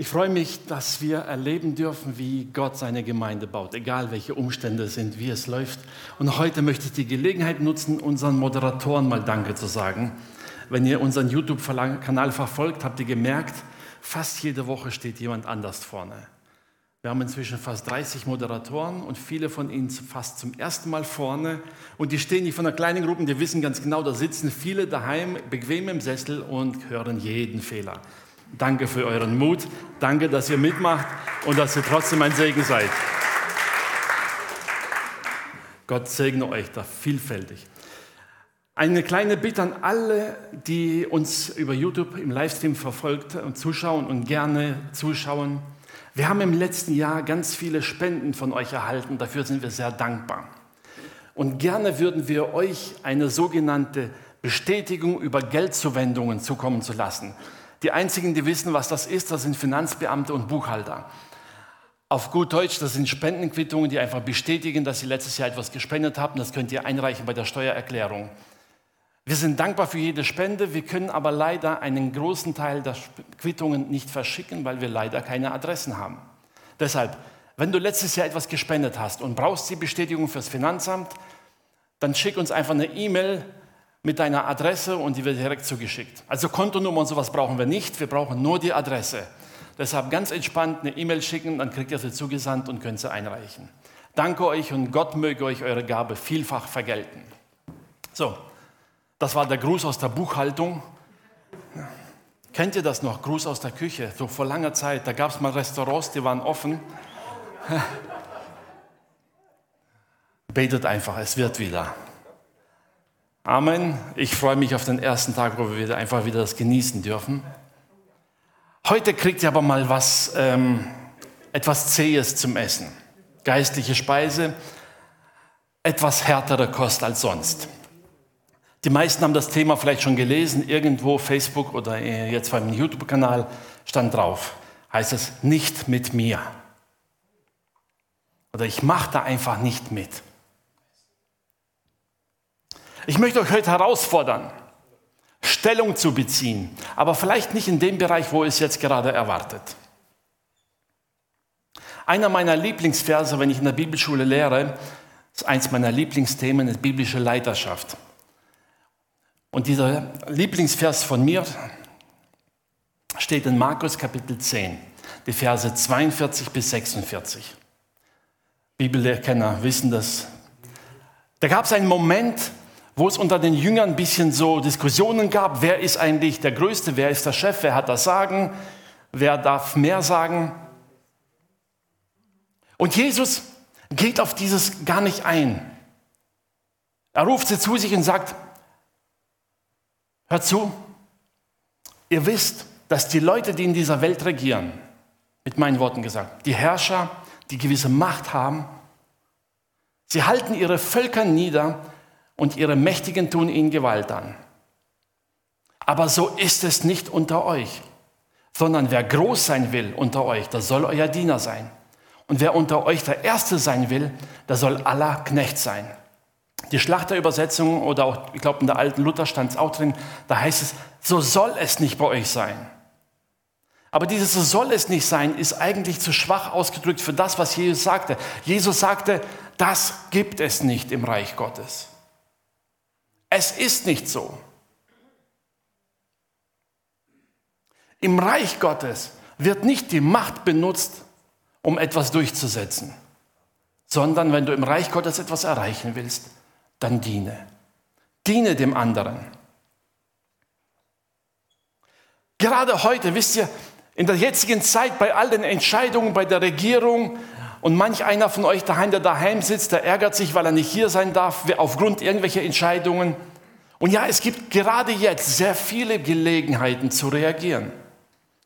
Ich freue mich, dass wir erleben dürfen, wie Gott seine Gemeinde baut, egal welche Umstände sind, wie es läuft. Und heute möchte ich die Gelegenheit nutzen, unseren Moderatoren mal Danke zu sagen. Wenn ihr unseren YouTube-Kanal verfolgt, habt ihr gemerkt, fast jede Woche steht jemand anders vorne. Wir haben inzwischen fast 30 Moderatoren und viele von ihnen fast zum ersten Mal vorne. Und die stehen nicht von einer kleinen Gruppe, die wissen ganz genau, da sitzen viele daheim bequem im Sessel und hören jeden Fehler. Danke für euren Mut. Danke, dass ihr mitmacht und dass ihr trotzdem ein Segen seid. Gott segne euch da vielfältig. Eine kleine Bitte an alle, die uns über YouTube im Livestream verfolgt und zuschauen und gerne zuschauen. Wir haben im letzten Jahr ganz viele Spenden von euch erhalten. Dafür sind wir sehr dankbar. Und gerne würden wir euch eine sogenannte Bestätigung über Geldzuwendungen zukommen zu lassen. Die einzigen, die wissen, was das ist, das sind Finanzbeamte und Buchhalter. Auf gut Deutsch, das sind Spendenquittungen, die einfach bestätigen, dass Sie letztes Jahr etwas gespendet haben. Das könnt ihr einreichen bei der Steuererklärung. Wir sind dankbar für jede Spende, wir können aber leider einen großen Teil der Quittungen nicht verschicken, weil wir leider keine Adressen haben. Deshalb, wenn du letztes Jahr etwas gespendet hast und brauchst die Bestätigung fürs Finanzamt, dann schick uns einfach eine E-Mail mit deiner Adresse und die wird direkt zugeschickt. Also Kontonummer und sowas brauchen wir nicht, wir brauchen nur die Adresse. Deshalb ganz entspannt eine E-Mail schicken, dann kriegt ihr sie zugesandt und könnt sie einreichen. Danke euch und Gott möge euch eure Gabe vielfach vergelten. So, das war der Gruß aus der Buchhaltung. Kennt ihr das noch? Gruß aus der Küche, so vor langer Zeit. Da gab es mal Restaurants, die waren offen. Betet einfach, es wird wieder. Amen. Ich freue mich auf den ersten Tag, wo wir einfach wieder das genießen dürfen. Heute kriegt ihr aber mal was, ähm, etwas Zähes zum Essen. Geistliche Speise, etwas härtere Kost als sonst. Die meisten haben das Thema vielleicht schon gelesen, irgendwo Facebook oder jetzt beim YouTube-Kanal stand drauf. Heißt es, nicht mit mir. Oder ich mache da einfach nicht mit. Ich möchte euch heute herausfordern, Stellung zu beziehen, aber vielleicht nicht in dem Bereich, wo es jetzt gerade erwartet. Einer meiner Lieblingsverse, wenn ich in der Bibelschule lehre, ist eins meiner Lieblingsthemen, ist biblische Leiterschaft. Und dieser Lieblingsvers von mir steht in Markus Kapitel 10, die Verse 42 bis 46. Bibelkenner wissen das. Da gab es einen Moment, wo es unter den Jüngern ein bisschen so Diskussionen gab, wer ist eigentlich der Größte, wer ist der Chef, wer hat das Sagen, wer darf mehr sagen. Und Jesus geht auf dieses gar nicht ein. Er ruft sie zu sich und sagt, hört zu, ihr wisst, dass die Leute, die in dieser Welt regieren, mit meinen Worten gesagt, die Herrscher, die gewisse Macht haben, sie halten ihre Völker nieder und ihre Mächtigen tun ihnen Gewalt an. Aber so ist es nicht unter euch, sondern wer groß sein will unter euch, der soll euer Diener sein. Und wer unter euch der Erste sein will, der soll aller Knecht sein. Die Schlachterübersetzung oder auch, ich glaube, in der alten Luther stand es auch drin, da heißt es, so soll es nicht bei euch sein. Aber dieses so soll es nicht sein, ist eigentlich zu schwach ausgedrückt für das, was Jesus sagte. Jesus sagte, das gibt es nicht im Reich Gottes. Es ist nicht so. Im Reich Gottes wird nicht die Macht benutzt, um etwas durchzusetzen, sondern wenn du im Reich Gottes etwas erreichen willst, dann diene. Diene dem anderen. Gerade heute, wisst ihr, in der jetzigen Zeit bei all den Entscheidungen bei der Regierung, und manch einer von euch daheim, der daheim sitzt, der ärgert sich, weil er nicht hier sein darf, aufgrund irgendwelcher Entscheidungen. Und ja, es gibt gerade jetzt sehr viele Gelegenheiten zu reagieren.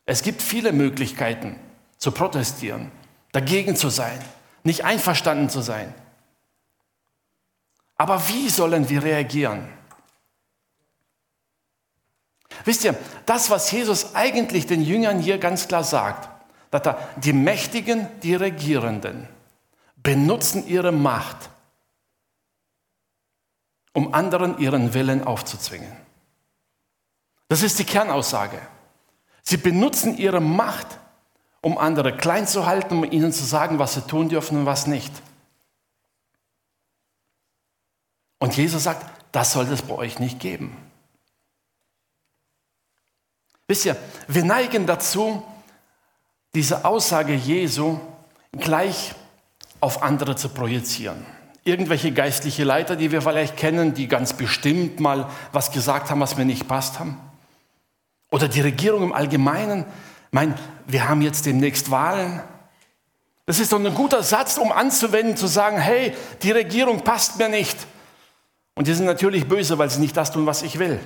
Es gibt viele Möglichkeiten zu protestieren, dagegen zu sein, nicht einverstanden zu sein. Aber wie sollen wir reagieren? Wisst ihr, das, was Jesus eigentlich den Jüngern hier ganz klar sagt, dass die Mächtigen, die Regierenden benutzen ihre Macht, um anderen ihren Willen aufzuzwingen. Das ist die Kernaussage. Sie benutzen ihre Macht, um andere klein zu halten, um ihnen zu sagen, was sie tun dürfen und was nicht. Und Jesus sagt, das soll es bei euch nicht geben. Wisst ihr, wir neigen dazu, diese Aussage Jesu gleich auf andere zu projizieren. Irgendwelche geistliche Leiter, die wir vielleicht kennen, die ganz bestimmt mal was gesagt haben, was mir nicht passt haben. Oder die Regierung im Allgemeinen. Mein, wir haben jetzt demnächst Wahlen. Das ist doch ein guter Satz, um anzuwenden, zu sagen, hey, die Regierung passt mir nicht. Und die sind natürlich böse, weil sie nicht das tun, was ich will.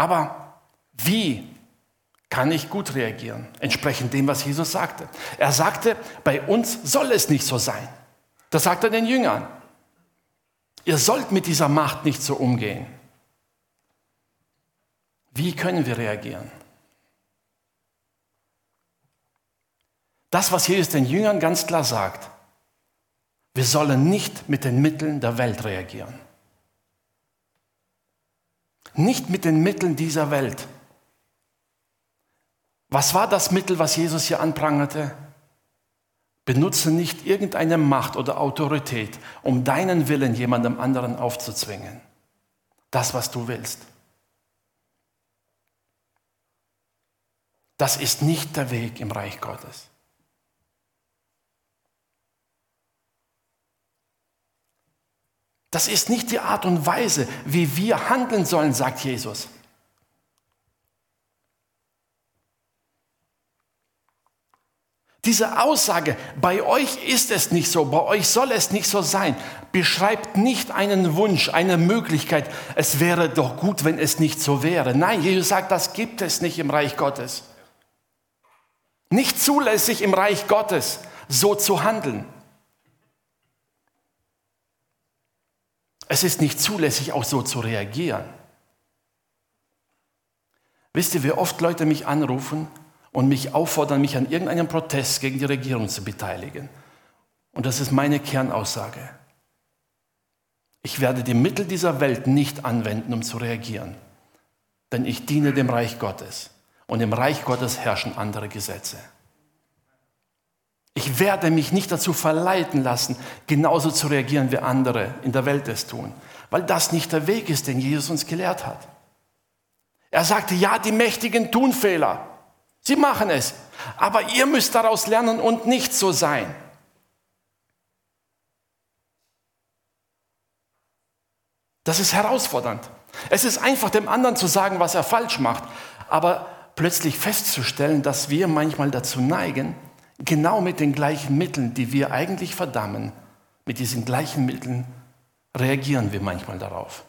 Aber wie kann ich gut reagieren, entsprechend dem, was Jesus sagte? Er sagte, bei uns soll es nicht so sein. Das sagt er den Jüngern. Ihr sollt mit dieser Macht nicht so umgehen. Wie können wir reagieren? Das, was Jesus den Jüngern ganz klar sagt, wir sollen nicht mit den Mitteln der Welt reagieren. Nicht mit den Mitteln dieser Welt. Was war das Mittel, was Jesus hier anprangerte? Benutze nicht irgendeine Macht oder Autorität, um deinen Willen jemandem anderen aufzuzwingen. Das, was du willst. Das ist nicht der Weg im Reich Gottes. Das ist nicht die Art und Weise, wie wir handeln sollen, sagt Jesus. Diese Aussage, bei euch ist es nicht so, bei euch soll es nicht so sein, beschreibt nicht einen Wunsch, eine Möglichkeit, es wäre doch gut, wenn es nicht so wäre. Nein, Jesus sagt, das gibt es nicht im Reich Gottes. Nicht zulässig im Reich Gottes, so zu handeln. Es ist nicht zulässig, auch so zu reagieren. Wisst ihr, wie oft Leute mich anrufen und mich auffordern, mich an irgendeinem Protest gegen die Regierung zu beteiligen? Und das ist meine Kernaussage. Ich werde die Mittel dieser Welt nicht anwenden, um zu reagieren. Denn ich diene dem Reich Gottes. Und im Reich Gottes herrschen andere Gesetze. Ich werde mich nicht dazu verleiten lassen, genauso zu reagieren wie andere in der Welt es tun, weil das nicht der Weg ist, den Jesus uns gelehrt hat. Er sagte, ja, die Mächtigen tun Fehler. Sie machen es. Aber ihr müsst daraus lernen und nicht so sein. Das ist herausfordernd. Es ist einfach dem anderen zu sagen, was er falsch macht, aber plötzlich festzustellen, dass wir manchmal dazu neigen, genau mit den gleichen Mitteln, die wir eigentlich verdammen, mit diesen gleichen Mitteln reagieren wir manchmal darauf.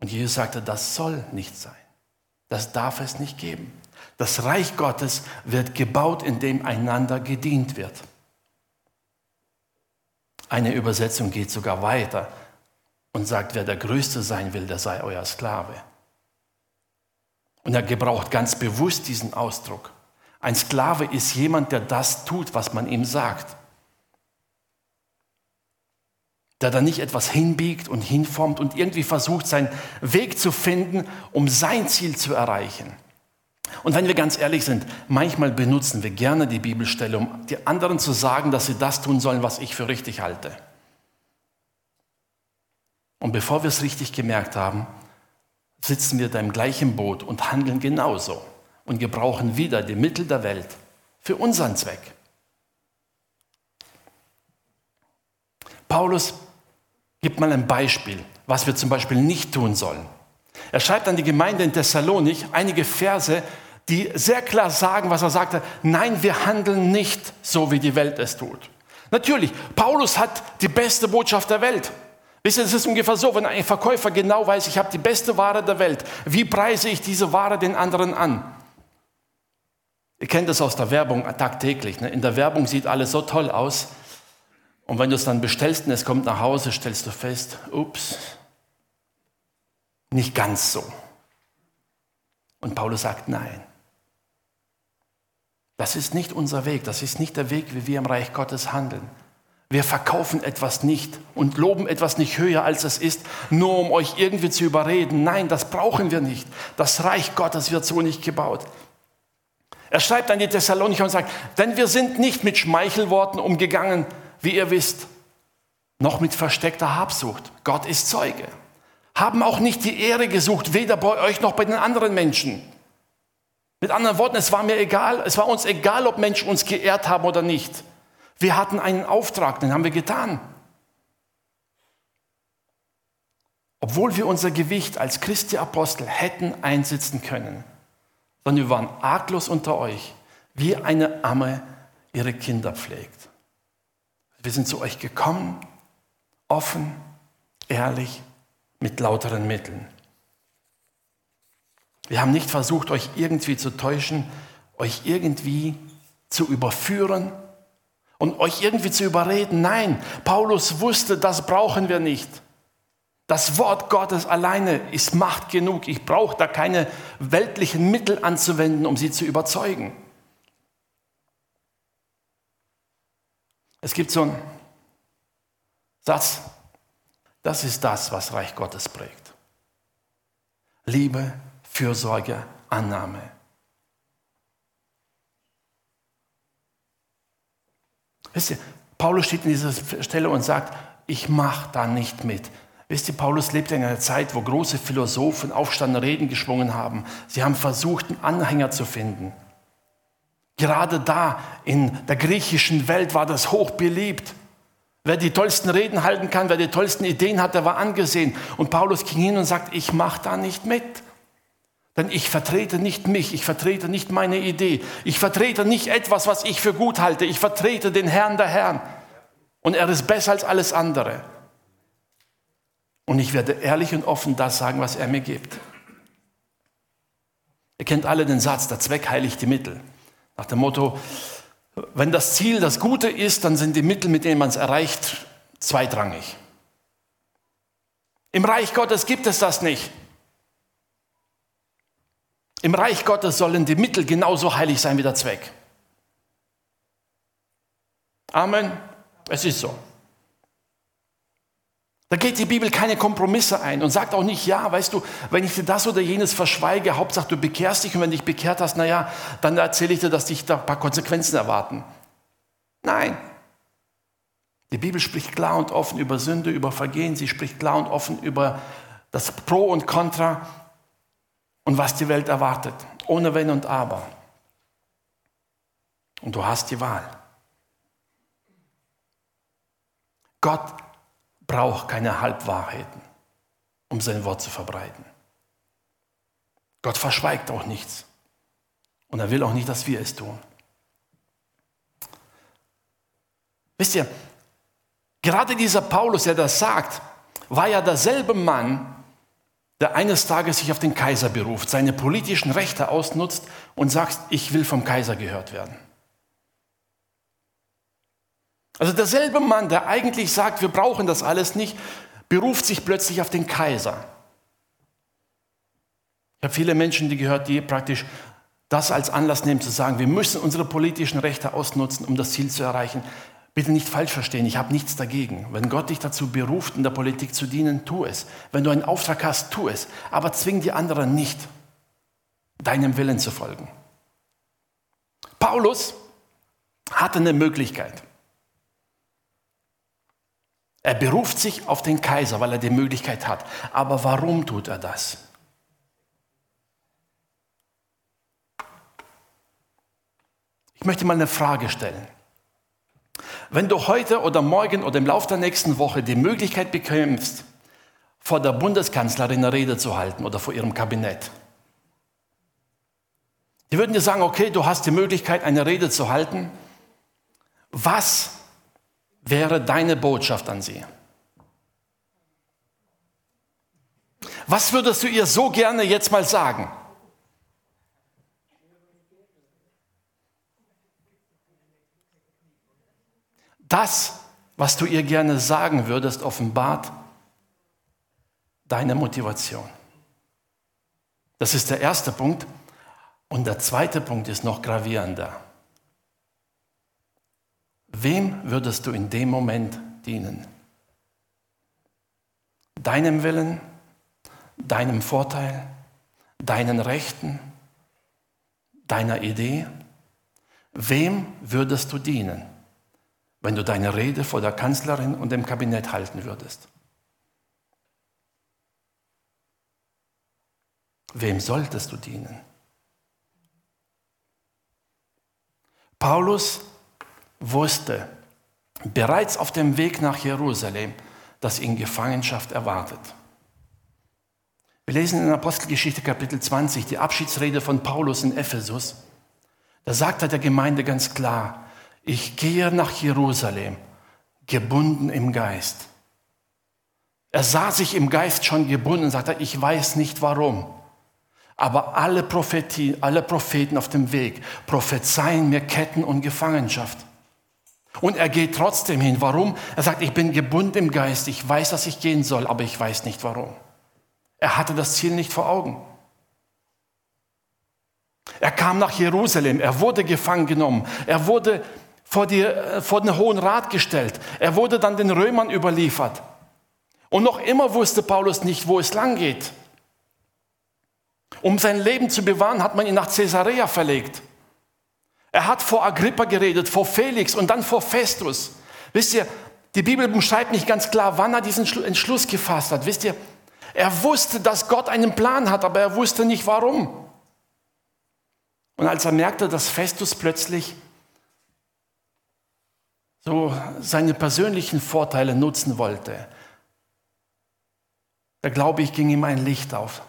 Und Jesus sagte, das soll nicht sein. Das darf es nicht geben. Das Reich Gottes wird gebaut, indem einander gedient wird. Eine Übersetzung geht sogar weiter und sagt, wer der Größte sein will, der sei euer Sklave. Und er gebraucht ganz bewusst diesen Ausdruck. Ein Sklave ist jemand, der das tut, was man ihm sagt. Der da nicht etwas hinbiegt und hinformt und irgendwie versucht, seinen Weg zu finden, um sein Ziel zu erreichen. Und wenn wir ganz ehrlich sind, manchmal benutzen wir gerne die Bibelstelle, um die anderen zu sagen, dass sie das tun sollen, was ich für richtig halte. Und bevor wir es richtig gemerkt haben, sitzen wir da im gleichen Boot und handeln genauso und gebrauchen wieder die Mittel der Welt für unseren Zweck. Paulus gibt mal ein Beispiel, was wir zum Beispiel nicht tun sollen. Er schreibt an die Gemeinde in Thessalonik einige Verse, die sehr klar sagen, was er sagte. Nein, wir handeln nicht so, wie die Welt es tut. Natürlich, Paulus hat die beste Botschaft der Welt. Wisst ihr, es ist ungefähr so, wenn ein Verkäufer genau weiß, ich habe die beste Ware der Welt. Wie preise ich diese Ware den anderen an? Ihr kennt das aus der Werbung tagtäglich. Ne? In der Werbung sieht alles so toll aus. Und wenn du es dann bestellst und es kommt nach Hause, stellst du fest, ups, nicht ganz so. Und Paulus sagt, nein. Das ist nicht unser Weg, das ist nicht der Weg, wie wir im Reich Gottes handeln. Wir verkaufen etwas nicht und loben etwas nicht höher, als es ist, nur um euch irgendwie zu überreden. Nein, das brauchen wir nicht. Das Reich Gottes wird so nicht gebaut. Er schreibt an die Thessalonicher und sagt, denn wir sind nicht mit Schmeichelworten umgegangen, wie ihr wisst, noch mit versteckter Habsucht. Gott ist Zeuge. Haben auch nicht die Ehre gesucht, weder bei euch noch bei den anderen Menschen. Mit anderen Worten, es war mir egal, es war uns egal, ob Menschen uns geehrt haben oder nicht. Wir hatten einen Auftrag, den haben wir getan. Obwohl wir unser Gewicht als Christi Apostel hätten einsetzen können, sondern wir waren arglos unter euch, wie eine Amme ihre Kinder pflegt. Wir sind zu euch gekommen, offen, ehrlich, mit lauteren Mitteln. Wir haben nicht versucht, euch irgendwie zu täuschen, euch irgendwie zu überführen und euch irgendwie zu überreden. Nein, Paulus wusste, das brauchen wir nicht. Das Wort Gottes alleine ist Macht genug. Ich brauche da keine weltlichen Mittel anzuwenden, um sie zu überzeugen. Es gibt so einen Satz, das ist das, was Reich Gottes prägt. Liebe, Fürsorge, Annahme. Wisst ihr, Paulus steht in dieser Stelle und sagt, ich mache da nicht mit. Wisst ihr, Paulus lebte in einer Zeit, wo große Philosophen aufstanden, Reden geschwungen haben. Sie haben versucht, einen Anhänger zu finden. Gerade da in der griechischen Welt war das hoch beliebt. Wer die tollsten Reden halten kann, wer die tollsten Ideen hat, der war angesehen. Und Paulus ging hin und sagt, ich mache da nicht mit. Denn ich vertrete nicht mich, ich vertrete nicht meine Idee, ich vertrete nicht etwas, was ich für gut halte, ich vertrete den Herrn der Herren. Und er ist besser als alles andere. Und ich werde ehrlich und offen das sagen, was er mir gibt. Ihr kennt alle den Satz, der Zweck heiligt die Mittel. Nach dem Motto, wenn das Ziel das Gute ist, dann sind die Mittel, mit denen man es erreicht, zweitrangig. Im Reich Gottes gibt es das nicht. Im Reich Gottes sollen die Mittel genauso heilig sein wie der Zweck. Amen. Es ist so. Da geht die Bibel keine Kompromisse ein und sagt auch nicht, ja, weißt du, wenn ich dir das oder jenes verschweige, Hauptsache du bekehrst dich und wenn du dich bekehrt hast, naja, dann erzähle ich dir, dass dich da ein paar Konsequenzen erwarten. Nein. Die Bibel spricht klar und offen über Sünde, über Vergehen, sie spricht klar und offen über das Pro und Contra und was die Welt erwartet, ohne Wenn und Aber. Und du hast die Wahl. Gott braucht keine Halbwahrheiten, um sein Wort zu verbreiten. Gott verschweigt auch nichts. Und er will auch nicht, dass wir es tun. Wisst ihr, gerade dieser Paulus, der das sagt, war ja derselbe Mann, der eines Tages sich auf den Kaiser beruft, seine politischen Rechte ausnutzt und sagt, ich will vom Kaiser gehört werden. Also derselbe Mann, der eigentlich sagt, wir brauchen das alles nicht, beruft sich plötzlich auf den Kaiser. Ich habe viele Menschen, die gehört, die praktisch das als Anlass nehmen zu sagen, wir müssen unsere politischen Rechte ausnutzen, um das Ziel zu erreichen. Bitte nicht falsch verstehen, ich habe nichts dagegen. Wenn Gott dich dazu beruft, in der Politik zu dienen, tu es. Wenn du einen Auftrag hast, tu es. Aber zwing die anderen nicht, deinem Willen zu folgen. Paulus hatte eine Möglichkeit. Er beruft sich auf den Kaiser, weil er die Möglichkeit hat. Aber warum tut er das? Ich möchte mal eine Frage stellen. Wenn du heute oder morgen oder im Laufe der nächsten Woche die Möglichkeit bekämpfst, vor der Bundeskanzlerin eine Rede zu halten oder vor ihrem Kabinett, die würden dir sagen, okay, du hast die Möglichkeit, eine Rede zu halten. Was wäre deine Botschaft an sie? Was würdest du ihr so gerne jetzt mal sagen? Das, was du ihr gerne sagen würdest, offenbart deine Motivation. Das ist der erste Punkt. Und der zweite Punkt ist noch gravierender. Wem würdest du in dem Moment dienen? Deinem Willen, deinem Vorteil, deinen Rechten, deiner Idee? Wem würdest du dienen, wenn du deine Rede vor der Kanzlerin und dem Kabinett halten würdest? Wem solltest du dienen? Paulus wusste bereits auf dem Weg nach Jerusalem, dass ihn Gefangenschaft erwartet. Wir lesen in Apostelgeschichte Kapitel 20 die Abschiedsrede von Paulus in Ephesus. Da sagt er der Gemeinde ganz klar, ich gehe nach Jerusalem, gebunden im Geist. Er sah sich im Geist schon gebunden und sagte, ich weiß nicht warum. Aber alle, Prophetie, alle Propheten auf dem Weg prophezeien mir Ketten und Gefangenschaft. Und er geht trotzdem hin. Warum? Er sagt, ich bin gebunden im Geist, ich weiß, dass ich gehen soll, aber ich weiß nicht warum. Er hatte das Ziel nicht vor Augen. Er kam nach Jerusalem, er wurde gefangen genommen, er wurde vor, die, äh, vor den Hohen Rat gestellt, er wurde dann den Römern überliefert. Und noch immer wusste Paulus nicht, wo es lang geht. Um sein Leben zu bewahren, hat man ihn nach Caesarea verlegt. Er hat vor Agrippa geredet, vor Felix und dann vor Festus. Wisst ihr, die Bibel beschreibt nicht ganz klar, wann er diesen Entschluss gefasst hat. Wisst ihr, er wusste, dass Gott einen Plan hat, aber er wusste nicht warum. Und als er merkte, dass Festus plötzlich so seine persönlichen Vorteile nutzen wollte, da glaube ich, ging ihm ein Licht auf.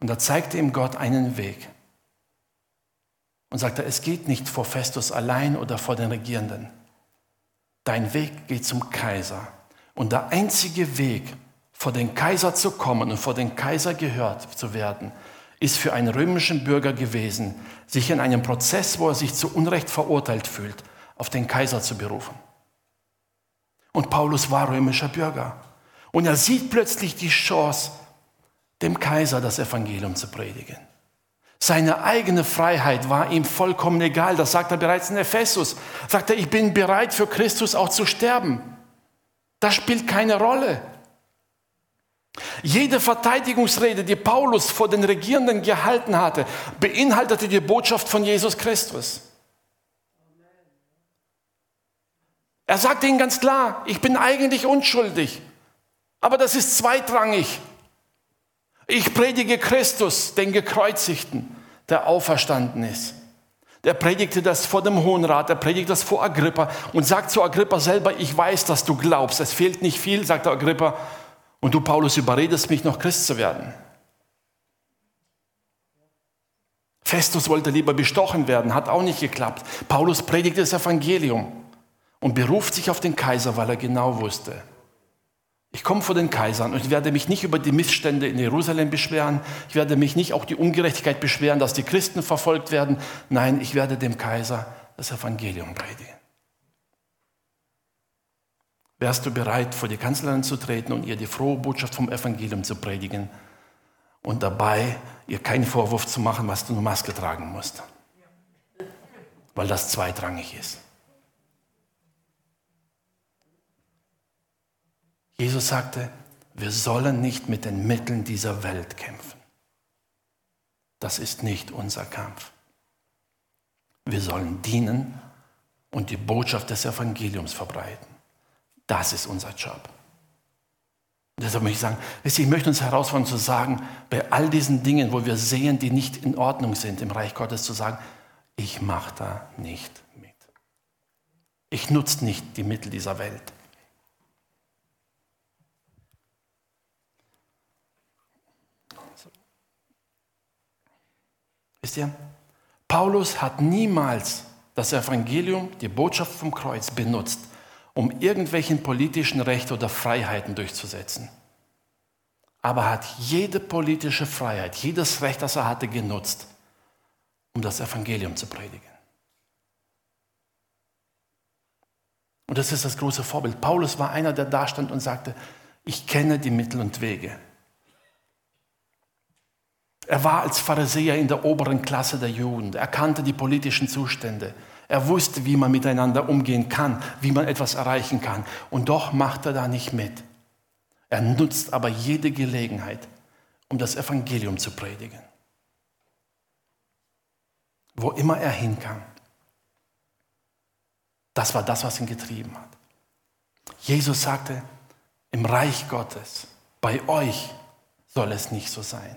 Und da zeigte ihm Gott einen Weg. Und sagte, es geht nicht vor Festus allein oder vor den Regierenden. Dein Weg geht zum Kaiser. Und der einzige Weg, vor den Kaiser zu kommen und vor den Kaiser gehört zu werden, ist für einen römischen Bürger gewesen, sich in einem Prozess, wo er sich zu Unrecht verurteilt fühlt, auf den Kaiser zu berufen. Und Paulus war römischer Bürger. Und er sieht plötzlich die Chance, dem Kaiser das Evangelium zu predigen. Seine eigene Freiheit war ihm vollkommen egal. Das sagt er bereits in Ephesus. Sagt er, ich bin bereit für Christus auch zu sterben. Das spielt keine Rolle. Jede Verteidigungsrede, die Paulus vor den Regierenden gehalten hatte, beinhaltete die Botschaft von Jesus Christus. Er sagte ihnen ganz klar, ich bin eigentlich unschuldig, aber das ist zweitrangig. Ich predige Christus, den Gekreuzigten, der auferstanden ist. Der predigte das vor dem Hohen Rat, er predigt das vor Agrippa und sagt zu Agrippa selber, ich weiß, dass du glaubst. Es fehlt nicht viel, sagt Agrippa, und du, Paulus, überredest mich noch Christ zu werden. Festus wollte lieber bestochen werden, hat auch nicht geklappt. Paulus predigt das Evangelium und beruft sich auf den Kaiser, weil er genau wusste, ich komme vor den Kaisern und ich werde mich nicht über die Missstände in Jerusalem beschweren. Ich werde mich nicht auch die Ungerechtigkeit beschweren, dass die Christen verfolgt werden. Nein, ich werde dem Kaiser das Evangelium predigen. Wärst du bereit, vor die Kanzlerin zu treten und ihr die frohe Botschaft vom Evangelium zu predigen und dabei ihr keinen Vorwurf zu machen, was du eine Maske tragen musst? Weil das zweitrangig ist. Jesus sagte, wir sollen nicht mit den Mitteln dieser Welt kämpfen. Das ist nicht unser Kampf. Wir sollen dienen und die Botschaft des Evangeliums verbreiten. Das ist unser Job. Deshalb möchte ich sagen, ich möchte uns herausfordern zu sagen, bei all diesen Dingen, wo wir sehen, die nicht in Ordnung sind im Reich Gottes, zu sagen, ich mache da nicht mit. Ich nutze nicht die Mittel dieser Welt. Wisst ihr, Paulus hat niemals das Evangelium, die Botschaft vom Kreuz benutzt, um irgendwelchen politischen Rechte oder Freiheiten durchzusetzen. Aber hat jede politische Freiheit, jedes Recht, das er hatte, genutzt, um das Evangelium zu predigen. Und das ist das große Vorbild. Paulus war einer, der da stand und sagte, ich kenne die Mittel und Wege. Er war als Pharisäer in der oberen Klasse der Jugend. Er kannte die politischen Zustände. Er wusste, wie man miteinander umgehen kann, wie man etwas erreichen kann. Und doch macht er da nicht mit. Er nutzt aber jede Gelegenheit, um das Evangelium zu predigen. Wo immer er hinkam. Das war das, was ihn getrieben hat. Jesus sagte, im Reich Gottes, bei euch soll es nicht so sein.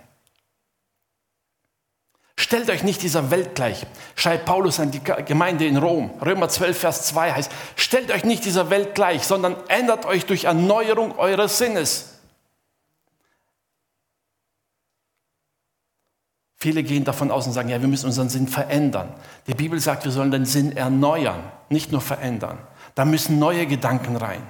Stellt euch nicht dieser Welt gleich, schreibt Paulus an die Gemeinde in Rom. Römer 12, Vers 2 heißt, stellt euch nicht dieser Welt gleich, sondern ändert euch durch Erneuerung eures Sinnes. Viele gehen davon aus und sagen, ja, wir müssen unseren Sinn verändern. Die Bibel sagt, wir sollen den Sinn erneuern, nicht nur verändern. Da müssen neue Gedanken rein.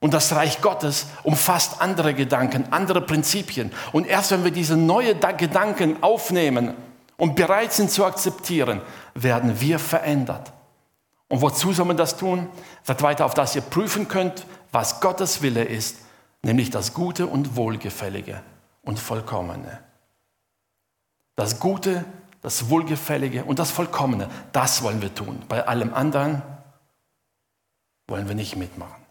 Und das Reich Gottes umfasst andere Gedanken, andere Prinzipien. Und erst wenn wir diese neuen Gedanken aufnehmen und bereit sind zu akzeptieren, werden wir verändert. Und wozu soll man das tun? Sagt weiter, auf dass ihr prüfen könnt, was Gottes Wille ist, nämlich das Gute und Wohlgefällige und Vollkommene. Das Gute, das Wohlgefällige und das Vollkommene, das wollen wir tun. Bei allem anderen wollen wir nicht mitmachen.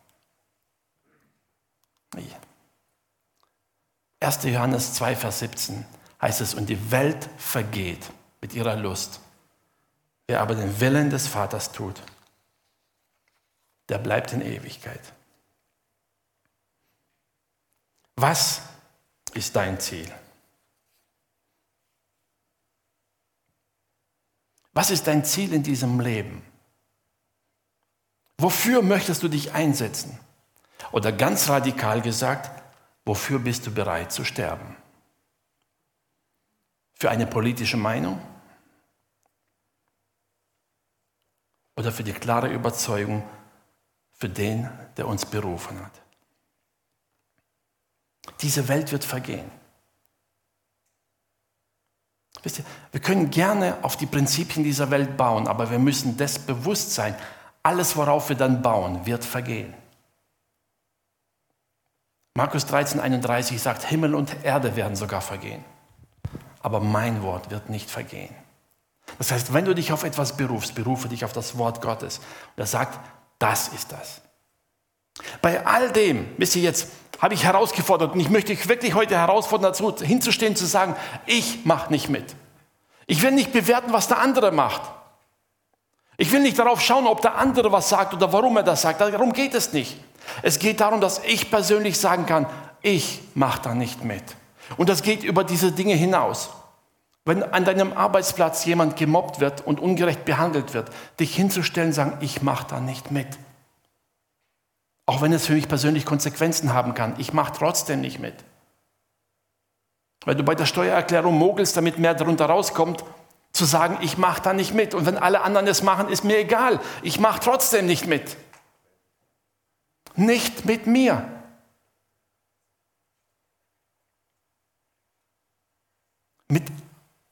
1. Johannes 2, Vers 17 heißt es, und die Welt vergeht mit ihrer Lust. Wer aber den Willen des Vaters tut, der bleibt in Ewigkeit. Was ist dein Ziel? Was ist dein Ziel in diesem Leben? Wofür möchtest du dich einsetzen? Oder ganz radikal gesagt, wofür bist du bereit zu sterben? Für eine politische Meinung? Oder für die klare Überzeugung für den, der uns berufen hat? Diese Welt wird vergehen. Wisst ihr, wir können gerne auf die Prinzipien dieser Welt bauen, aber wir müssen das bewusst sein, alles, worauf wir dann bauen, wird vergehen. Markus 13, 31 sagt, Himmel und Erde werden sogar vergehen aber mein Wort wird nicht vergehen. Das heißt, wenn du dich auf etwas berufst, berufe dich auf das Wort Gottes. Und er sagt, das ist das. Bei all dem, wisst ihr jetzt, habe ich herausgefordert und ich möchte dich wirklich heute herausfordern, dazu hinzustehen, zu sagen, ich mache nicht mit. Ich will nicht bewerten, was der andere macht. Ich will nicht darauf schauen, ob der andere was sagt oder warum er das sagt. Darum geht es nicht. Es geht darum, dass ich persönlich sagen kann, ich mache da nicht mit. Und das geht über diese Dinge hinaus. Wenn an deinem Arbeitsplatz jemand gemobbt wird und ungerecht behandelt wird, dich hinzustellen, sagen, ich mache da nicht mit. Auch wenn es für mich persönlich Konsequenzen haben kann, ich mache trotzdem nicht mit. Weil du bei der Steuererklärung mogelst, damit mehr darunter rauskommt, zu sagen, ich mache da nicht mit. Und wenn alle anderen es machen, ist mir egal. Ich mache trotzdem nicht mit. Nicht mit mir. Mit,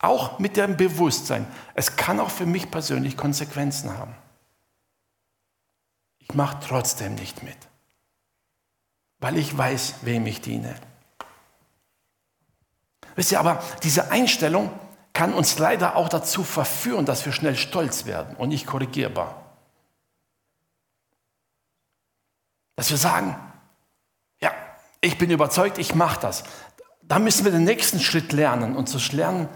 auch mit dem Bewusstsein, es kann auch für mich persönlich Konsequenzen haben. Ich mache trotzdem nicht mit, weil ich weiß, wem ich diene. Wisst ihr, aber diese Einstellung kann uns leider auch dazu verführen, dass wir schnell stolz werden und nicht korrigierbar. Dass wir sagen, ja, ich bin überzeugt, ich mache das da müssen wir den nächsten Schritt lernen und zu lernen,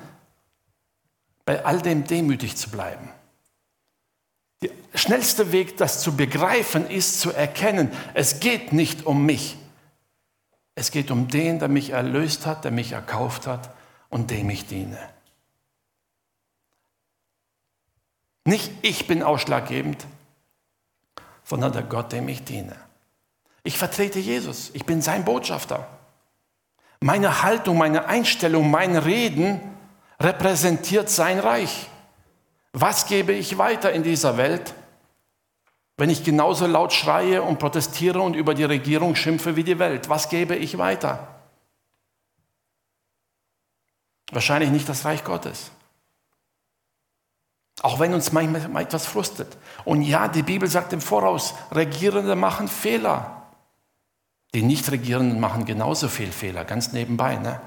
bei all dem demütig zu bleiben. Der schnellste Weg, das zu begreifen, ist zu erkennen, es geht nicht um mich. Es geht um den, der mich erlöst hat, der mich erkauft hat und dem ich diene. Nicht ich bin ausschlaggebend, sondern der Gott, dem ich diene. Ich vertrete Jesus, ich bin sein Botschafter. Meine Haltung, meine Einstellung, mein Reden repräsentiert sein Reich. Was gebe ich weiter in dieser Welt, wenn ich genauso laut schreie und protestiere und über die Regierung schimpfe wie die Welt? Was gebe ich weiter? Wahrscheinlich nicht das Reich Gottes. Auch wenn uns manchmal etwas frustet. Und ja, die Bibel sagt im Voraus, Regierende machen Fehler. Die Nichtregierenden machen genauso viel Fehler, ganz nebenbei. Ne?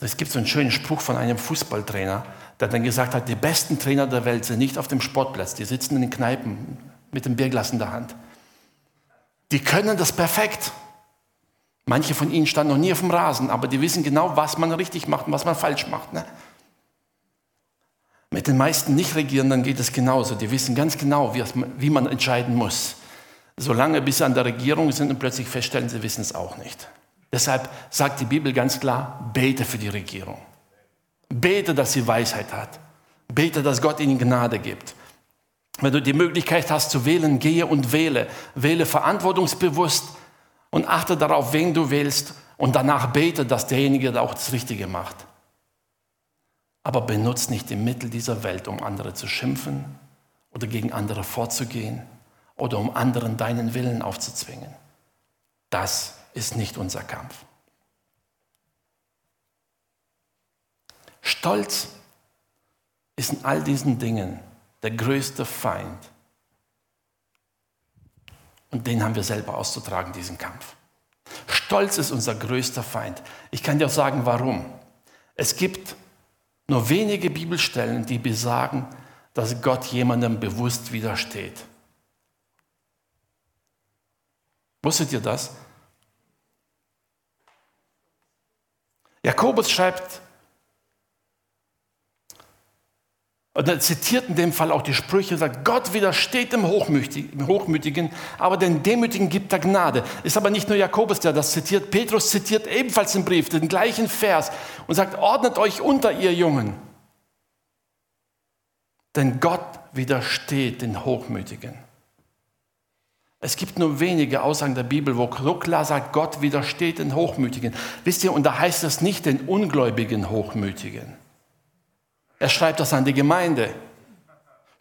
Es gibt so einen schönen Spruch von einem Fußballtrainer, der dann gesagt hat, die besten Trainer der Welt sind nicht auf dem Sportplatz, die sitzen in den Kneipen mit dem Bierglas in der Hand. Die können das perfekt. Manche von ihnen standen noch nie auf dem Rasen, aber die wissen genau, was man richtig macht und was man falsch macht. Ne? Mit den meisten Nichtregierenden geht es genauso. Die wissen ganz genau, wie man entscheiden muss. Solange bis sie an der Regierung sind und plötzlich feststellen, sie wissen es auch nicht. Deshalb sagt die Bibel ganz klar, bete für die Regierung. Bete, dass sie Weisheit hat. Bete, dass Gott ihnen Gnade gibt. Wenn du die Möglichkeit hast zu wählen, gehe und wähle. Wähle verantwortungsbewusst und achte darauf, wen du wählst und danach bete, dass derjenige auch das Richtige macht. Aber benutze nicht die Mittel dieser Welt, um andere zu schimpfen oder gegen andere vorzugehen oder um anderen deinen Willen aufzuzwingen. Das ist nicht unser Kampf. Stolz ist in all diesen Dingen der größte Feind. Und den haben wir selber auszutragen, diesen Kampf. Stolz ist unser größter Feind. Ich kann dir auch sagen, warum. Es gibt nur wenige Bibelstellen, die besagen, dass Gott jemandem bewusst widersteht. Wusstet ihr das? Jakobus schreibt Und er zitiert in dem Fall auch die Sprüche, sagt, Gott widersteht dem Hochmütigen, aber den Demütigen gibt er Gnade. Ist aber nicht nur Jakobus, der das zitiert, Petrus zitiert ebenfalls im Brief den gleichen Vers und sagt, ordnet euch unter, ihr Jungen. Denn Gott widersteht den Hochmütigen. Es gibt nur wenige Aussagen der Bibel, wo so klar sagt, Gott widersteht den Hochmütigen. Wisst ihr, und da heißt es nicht den ungläubigen Hochmütigen. Er schreibt das an die Gemeinde.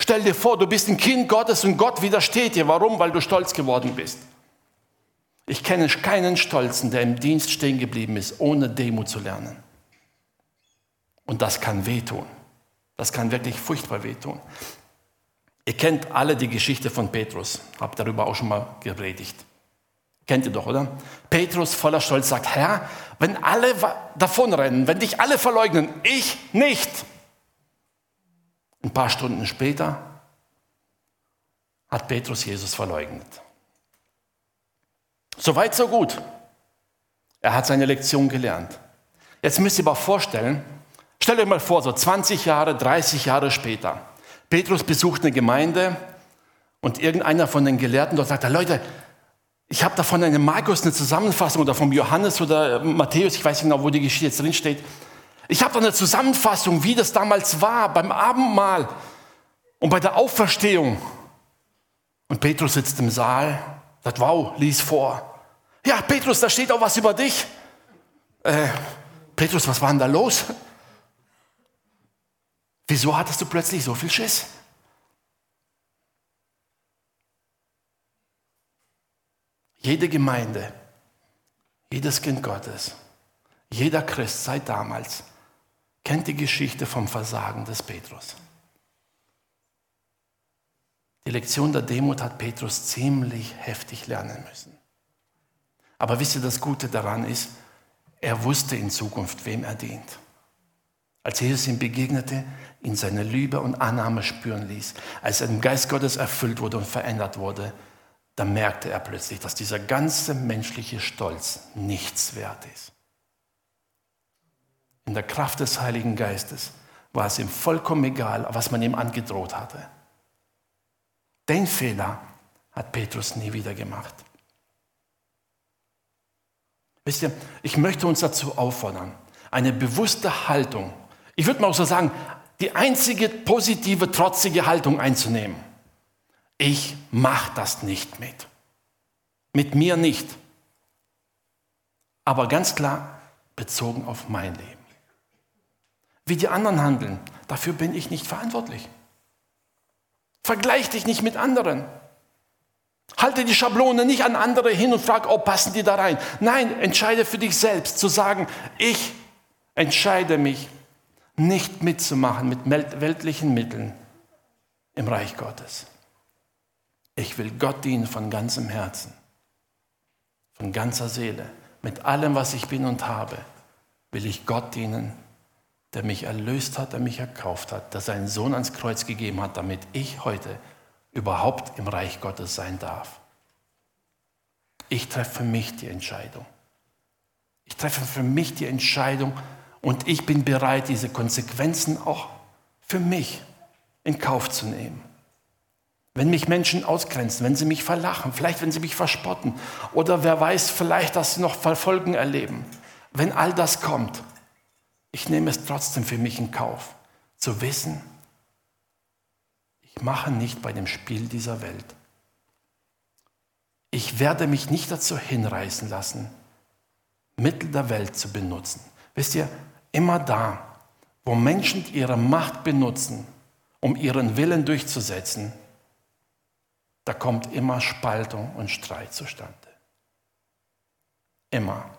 Stell dir vor, du bist ein Kind Gottes und Gott widersteht dir. Warum? Weil du stolz geworden bist. Ich kenne keinen Stolzen, der im Dienst stehen geblieben ist, ohne Demut zu lernen. Und das kann wehtun. Das kann wirklich furchtbar wehtun. Ihr kennt alle die Geschichte von Petrus, habt darüber auch schon mal gepredigt. Kennt ihr doch, oder? Petrus voller Stolz sagt, Herr, wenn alle davonrennen, wenn dich alle verleugnen, ich nicht. Ein paar Stunden später hat Petrus Jesus verleugnet. Soweit, so gut. Er hat seine Lektion gelernt. Jetzt müsst ihr aber vorstellen, stellt euch mal vor, so 20 Jahre, 30 Jahre später. Petrus besucht eine Gemeinde und irgendeiner von den Gelehrten dort sagt, Leute, ich habe davon eine Markus, eine Zusammenfassung oder vom Johannes oder Matthäus, ich weiß nicht genau, wo die Geschichte jetzt drin steht. Ich habe da eine Zusammenfassung, wie das damals war beim Abendmahl und bei der Auferstehung. Und Petrus sitzt im Saal, sagt, wow, lies vor. Ja, Petrus, da steht auch was über dich. Äh, Petrus, was war denn da los? Wieso hattest du plötzlich so viel Schiss? Jede Gemeinde, jedes Kind Gottes, jeder Christ seit damals kennt die Geschichte vom Versagen des Petrus. Die Lektion der Demut hat Petrus ziemlich heftig lernen müssen. Aber wisst ihr, das Gute daran ist, er wusste in Zukunft, wem er dient. Als Jesus ihm begegnete, ihn seine Liebe und Annahme spüren ließ, als er im Geist Gottes erfüllt wurde und verändert wurde, da merkte er plötzlich, dass dieser ganze menschliche Stolz nichts wert ist in der Kraft des Heiligen Geistes war es ihm vollkommen egal, was man ihm angedroht hatte. Den Fehler hat Petrus nie wieder gemacht. Wisst ihr, ich möchte uns dazu auffordern, eine bewusste Haltung, ich würde mal auch so sagen, die einzige positive, trotzige Haltung einzunehmen. Ich mache das nicht mit. Mit mir nicht. Aber ganz klar bezogen auf mein Leben wie die anderen handeln. Dafür bin ich nicht verantwortlich. Vergleich dich nicht mit anderen. Halte die Schablone nicht an andere hin und frag, oh, passen die da rein. Nein, entscheide für dich selbst, zu sagen, ich entscheide mich, nicht mitzumachen mit weltlichen Mitteln im Reich Gottes. Ich will Gott dienen von ganzem Herzen, von ganzer Seele, mit allem, was ich bin und habe will ich Gott dienen, der mich erlöst hat, der mich erkauft hat, der seinen Sohn ans Kreuz gegeben hat, damit ich heute überhaupt im Reich Gottes sein darf. Ich treffe für mich die Entscheidung. Ich treffe für mich die Entscheidung und ich bin bereit, diese Konsequenzen auch für mich in Kauf zu nehmen. Wenn mich Menschen ausgrenzen, wenn sie mich verlachen, vielleicht wenn sie mich verspotten oder wer weiß, vielleicht, dass sie noch Verfolgen erleben. Wenn all das kommt, ich nehme es trotzdem für mich in Kauf, zu wissen, ich mache nicht bei dem Spiel dieser Welt. Ich werde mich nicht dazu hinreißen lassen, Mittel der Welt zu benutzen. Wisst ihr, immer da, wo Menschen ihre Macht benutzen, um ihren Willen durchzusetzen, da kommt immer Spaltung und Streit zustande. Immer.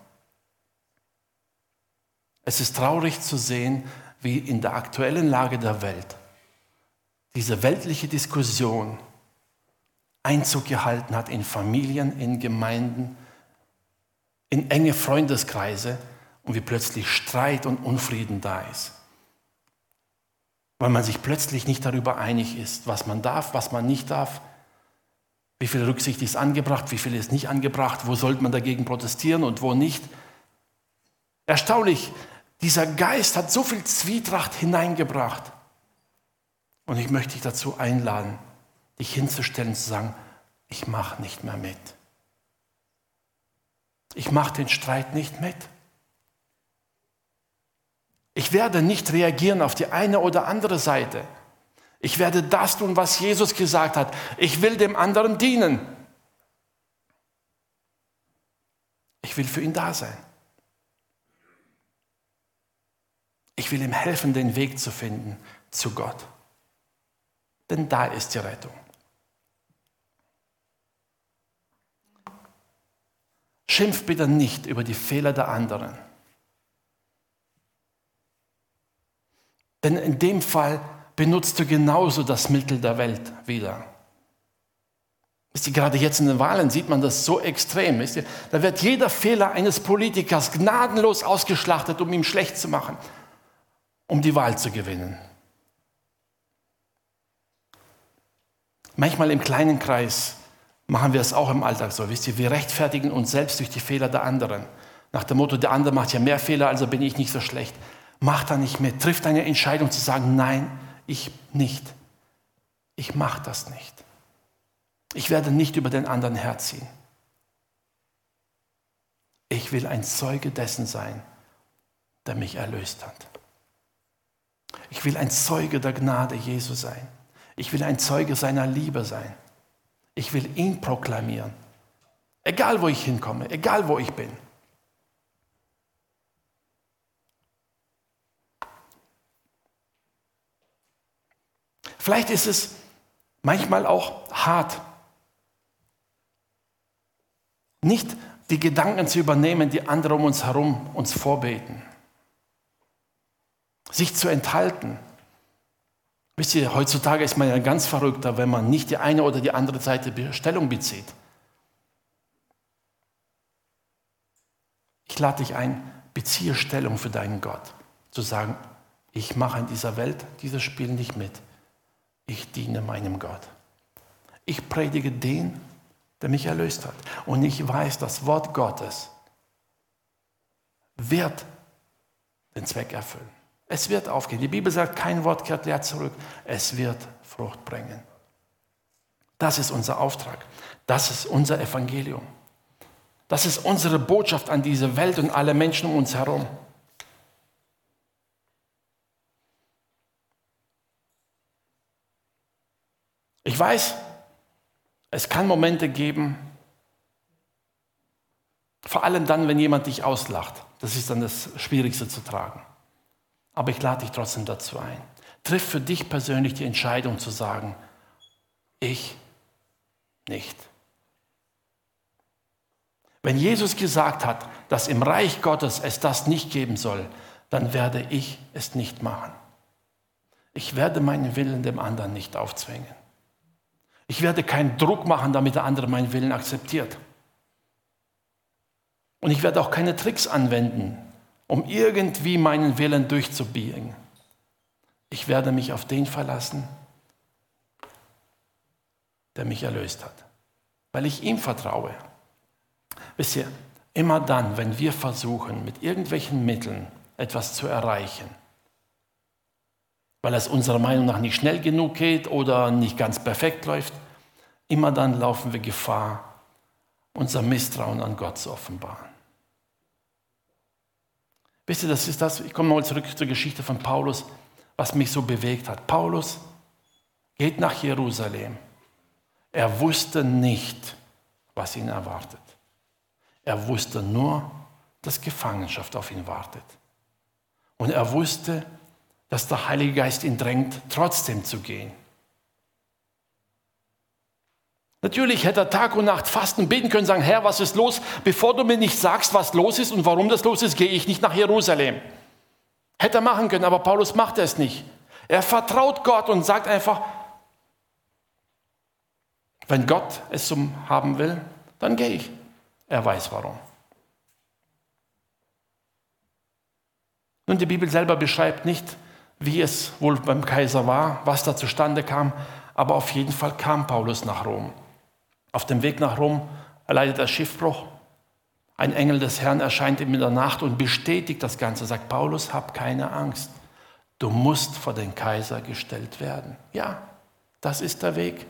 Es ist traurig zu sehen, wie in der aktuellen Lage der Welt diese weltliche Diskussion Einzug gehalten hat in Familien, in Gemeinden, in enge Freundeskreise und wie plötzlich Streit und Unfrieden da ist. Weil man sich plötzlich nicht darüber einig ist, was man darf, was man nicht darf, wie viel Rücksicht ist angebracht, wie viel ist nicht angebracht, wo sollte man dagegen protestieren und wo nicht. Erstaunlich, dieser Geist hat so viel Zwietracht hineingebracht. Und ich möchte dich dazu einladen, dich hinzustellen und zu sagen, ich mache nicht mehr mit. Ich mache den Streit nicht mit. Ich werde nicht reagieren auf die eine oder andere Seite. Ich werde das tun, was Jesus gesagt hat. Ich will dem anderen dienen. Ich will für ihn da sein. Ich will ihm helfen, den Weg zu finden zu Gott. Denn da ist die Rettung. Schimpf bitte nicht über die Fehler der anderen. Denn in dem Fall benutzt du genauso das Mittel der Welt wieder. Wisst ihr, gerade jetzt in den Wahlen sieht man das so extrem. Wisst ihr? Da wird jeder Fehler eines Politikers gnadenlos ausgeschlachtet, um ihm schlecht zu machen, um die Wahl zu gewinnen. Manchmal im kleinen Kreis machen wir es auch im Alltag so. Wisst ihr, wir rechtfertigen uns selbst durch die Fehler der anderen. Nach dem Motto, der andere macht ja mehr Fehler, also bin ich nicht so schlecht. Mach da nicht mit. Trifft eine Entscheidung zu sagen, nein, ich nicht. Ich mache das nicht. Ich werde nicht über den anderen herziehen. Ich will ein Zeuge dessen sein, der mich erlöst hat. Ich will ein Zeuge der Gnade Jesu sein. Ich will ein Zeuge seiner Liebe sein. Ich will ihn proklamieren. Egal wo ich hinkomme, egal wo ich bin. Vielleicht ist es manchmal auch hart, nicht die Gedanken zu übernehmen, die andere um uns herum uns vorbeten. Sich zu enthalten. Wisst ihr, heutzutage ist man ja ganz verrückter, wenn man nicht die eine oder die andere Seite Stellung bezieht. Ich lade dich ein, beziehe Stellung für deinen Gott. Zu sagen, ich mache in dieser Welt dieses Spiel nicht mit ich diene meinem Gott. Ich predige den, der mich erlöst hat. Und ich weiß, das Wort Gottes wird den Zweck erfüllen. Es wird aufgehen. Die Bibel sagt, kein Wort kehrt leer zurück. Es wird Frucht bringen. Das ist unser Auftrag. Das ist unser Evangelium. Das ist unsere Botschaft an diese Welt und alle Menschen um uns herum. Ich weiß, es kann Momente geben, vor allem dann, wenn jemand dich auslacht. Das ist dann das Schwierigste zu tragen. Aber ich lade dich trotzdem dazu ein. Triff für dich persönlich die Entscheidung zu sagen, ich nicht. Wenn Jesus gesagt hat, dass im Reich Gottes es das nicht geben soll, dann werde ich es nicht machen. Ich werde meinen Willen dem anderen nicht aufzwingen. Ich werde keinen Druck machen, damit der andere meinen Willen akzeptiert. Und ich werde auch keine Tricks anwenden, um irgendwie meinen Willen durchzubiegen. Ich werde mich auf den verlassen, der mich erlöst hat, weil ich ihm vertraue. Wisst ihr, immer dann, wenn wir versuchen, mit irgendwelchen Mitteln etwas zu erreichen, weil es unserer Meinung nach nicht schnell genug geht oder nicht ganz perfekt läuft, immer dann laufen wir Gefahr, unser Misstrauen an Gott zu offenbaren. Wisst ihr, das ist das, ich komme mal zurück zur Geschichte von Paulus, was mich so bewegt hat. Paulus geht nach Jerusalem. Er wusste nicht, was ihn erwartet. Er wusste nur, dass Gefangenschaft auf ihn wartet. Und er wusste, dass der Heilige Geist ihn drängt, trotzdem zu gehen. Natürlich hätte er Tag und Nacht fasten beten können, sagen, Herr, was ist los? Bevor du mir nicht sagst, was los ist und warum das los ist, gehe ich nicht nach Jerusalem. Hätte er machen können, aber Paulus macht es nicht. Er vertraut Gott und sagt einfach, wenn Gott es so haben will, dann gehe ich. Er weiß warum. Nun, die Bibel selber beschreibt nicht, wie es wohl beim Kaiser war, was da zustande kam, aber auf jeden Fall kam Paulus nach Rom. Auf dem Weg nach Rom erleidet er Schiffbruch. Ein Engel des Herrn erscheint ihm in der Nacht und bestätigt das Ganze, sagt Paulus, hab keine Angst. Du musst vor den Kaiser gestellt werden. Ja, das ist der Weg.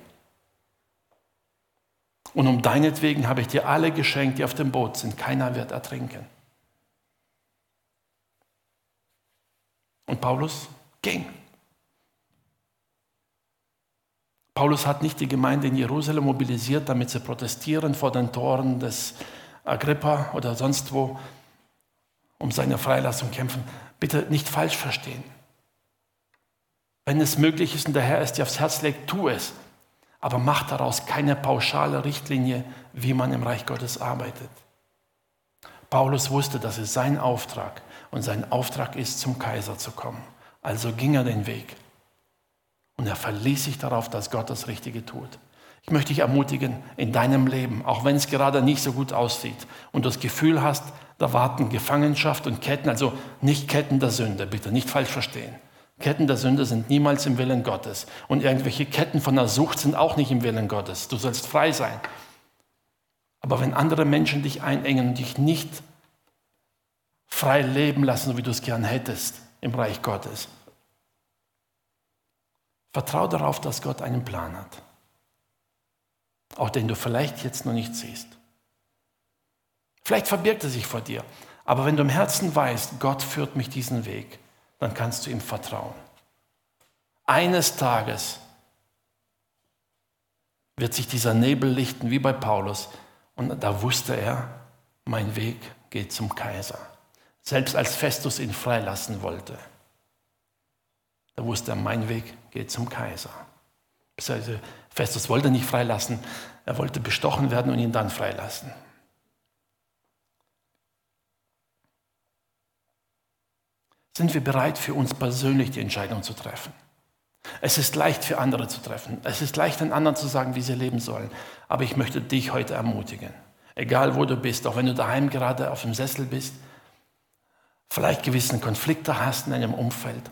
Und um deinetwegen habe ich dir alle geschenkt, die auf dem Boot sind. Keiner wird ertrinken. Und Paulus ging. Paulus hat nicht die Gemeinde in Jerusalem mobilisiert, damit sie protestieren vor den Toren des Agrippa oder sonst wo, um seine Freilassung kämpfen. Bitte nicht falsch verstehen. Wenn es möglich ist und der Herr es dir aufs Herz legt, tu es. Aber mach daraus keine pauschale Richtlinie, wie man im Reich Gottes arbeitet. Paulus wusste, dass es sein Auftrag und sein Auftrag ist, zum Kaiser zu kommen. Also ging er den Weg. Und er verließ sich darauf, dass Gott das Richtige tut. Ich möchte dich ermutigen, in deinem Leben, auch wenn es gerade nicht so gut aussieht und du das Gefühl hast, da warten Gefangenschaft und Ketten, also nicht Ketten der Sünde, bitte nicht falsch verstehen. Ketten der Sünde sind niemals im Willen Gottes. Und irgendwelche Ketten von der Sucht sind auch nicht im Willen Gottes. Du sollst frei sein. Aber wenn andere Menschen dich einengen und dich nicht frei leben lassen, so wie du es gern hättest im Reich Gottes, Vertraue darauf, dass Gott einen Plan hat. Auch den du vielleicht jetzt noch nicht siehst. Vielleicht verbirgt er sich vor dir. Aber wenn du im Herzen weißt, Gott führt mich diesen Weg, dann kannst du ihm vertrauen. Eines Tages wird sich dieser Nebel lichten, wie bei Paulus. Und da wusste er, mein Weg geht zum Kaiser. Selbst als Festus ihn freilassen wollte. Da wusste er, mein Weg geht zum Kaiser. Festus wollte nicht freilassen, er wollte bestochen werden und ihn dann freilassen. Sind wir bereit, für uns persönlich die Entscheidung zu treffen? Es ist leicht für andere zu treffen. Es ist leicht, den anderen zu sagen, wie sie leben sollen. Aber ich möchte dich heute ermutigen. Egal wo du bist, auch wenn du daheim gerade auf dem Sessel bist, vielleicht gewissen Konflikte hast in deinem Umfeld.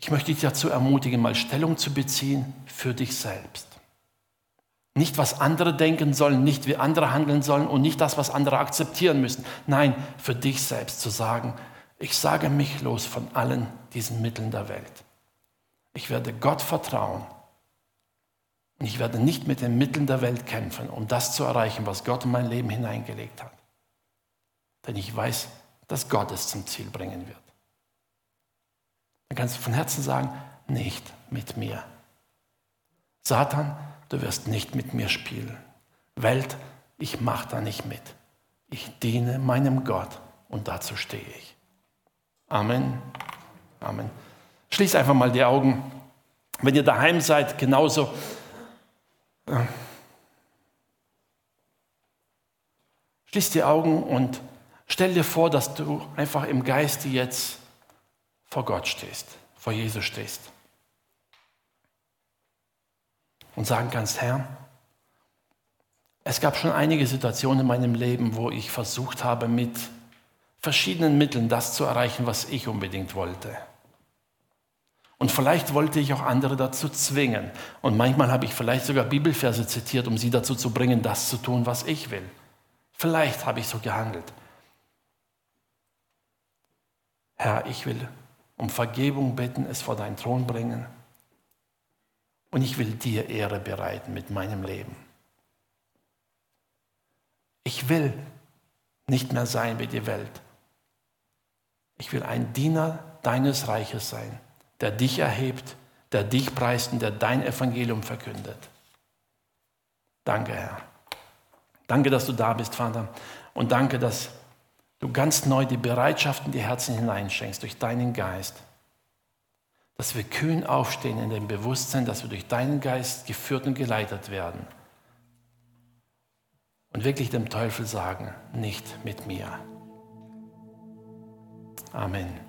Ich möchte dich dazu ermutigen, mal Stellung zu beziehen für dich selbst. Nicht, was andere denken sollen, nicht wie andere handeln sollen und nicht das, was andere akzeptieren müssen. Nein, für dich selbst zu sagen, ich sage mich los von allen diesen Mitteln der Welt. Ich werde Gott vertrauen. Und ich werde nicht mit den Mitteln der Welt kämpfen, um das zu erreichen, was Gott in mein Leben hineingelegt hat. Denn ich weiß, dass Gott es zum Ziel bringen wird. Dann kannst du von Herzen sagen, nicht mit mir. Satan, du wirst nicht mit mir spielen. Welt, ich mache da nicht mit. Ich diene meinem Gott und dazu stehe ich. Amen. Amen. Schließ einfach mal die Augen. Wenn ihr daheim seid, genauso. Äh, schließ die Augen und stell dir vor, dass du einfach im Geiste jetzt vor Gott stehst, vor Jesus stehst und sagen kannst, Herr, es gab schon einige Situationen in meinem Leben, wo ich versucht habe, mit verschiedenen Mitteln das zu erreichen, was ich unbedingt wollte. Und vielleicht wollte ich auch andere dazu zwingen. Und manchmal habe ich vielleicht sogar Bibelverse zitiert, um sie dazu zu bringen, das zu tun, was ich will. Vielleicht habe ich so gehandelt. Herr, ich will um Vergebung bitten, es vor deinen Thron bringen. Und ich will dir Ehre bereiten mit meinem Leben. Ich will nicht mehr sein wie die Welt. Ich will ein Diener deines Reiches sein, der dich erhebt, der dich preist und der dein Evangelium verkündet. Danke, Herr. Danke, dass du da bist, Vater. Und danke, dass du ganz neu die Bereitschaft in die Herzen hineinschenkst durch deinen Geist. Dass wir kühn aufstehen in dem Bewusstsein, dass wir durch deinen Geist geführt und geleitet werden. Und wirklich dem Teufel sagen, nicht mit mir. Amen.